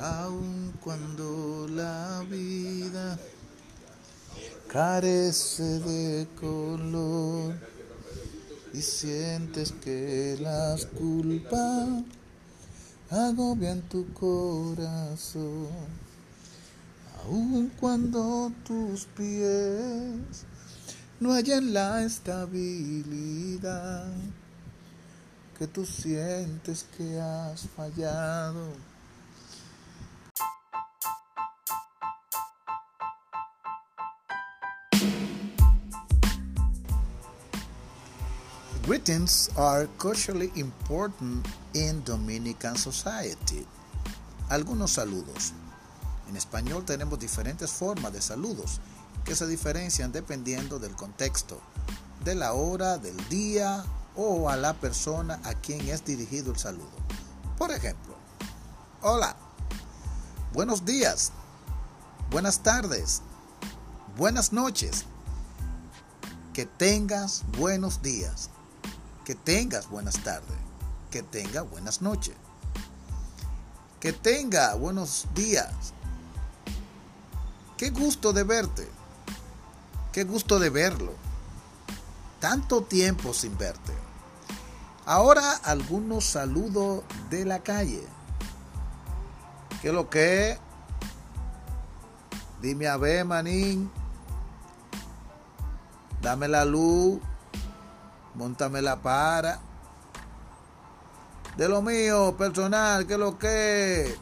aun cuando la vida carece de color y sientes que las culpas agobian tu corazón, aun cuando tus pies no hallan la estabilidad que tú sientes que has fallado. Greetings are culturally important in Dominican society. Algunos saludos. En español tenemos diferentes formas de saludos que se diferencian dependiendo del contexto, de la hora, del día o a la persona a quien es dirigido el saludo. Por ejemplo, hola, buenos días, buenas tardes, buenas noches, que tengas buenos días que tengas buenas tardes, que tenga buenas noches, que tenga buenos días. Qué gusto de verte, qué gusto de verlo. Tanto tiempo sin verte. Ahora algunos saludos de la calle. ¿Qué lo que? Dime a ver, manín. Dame la luz montame la para. De lo mío, personal, que lo que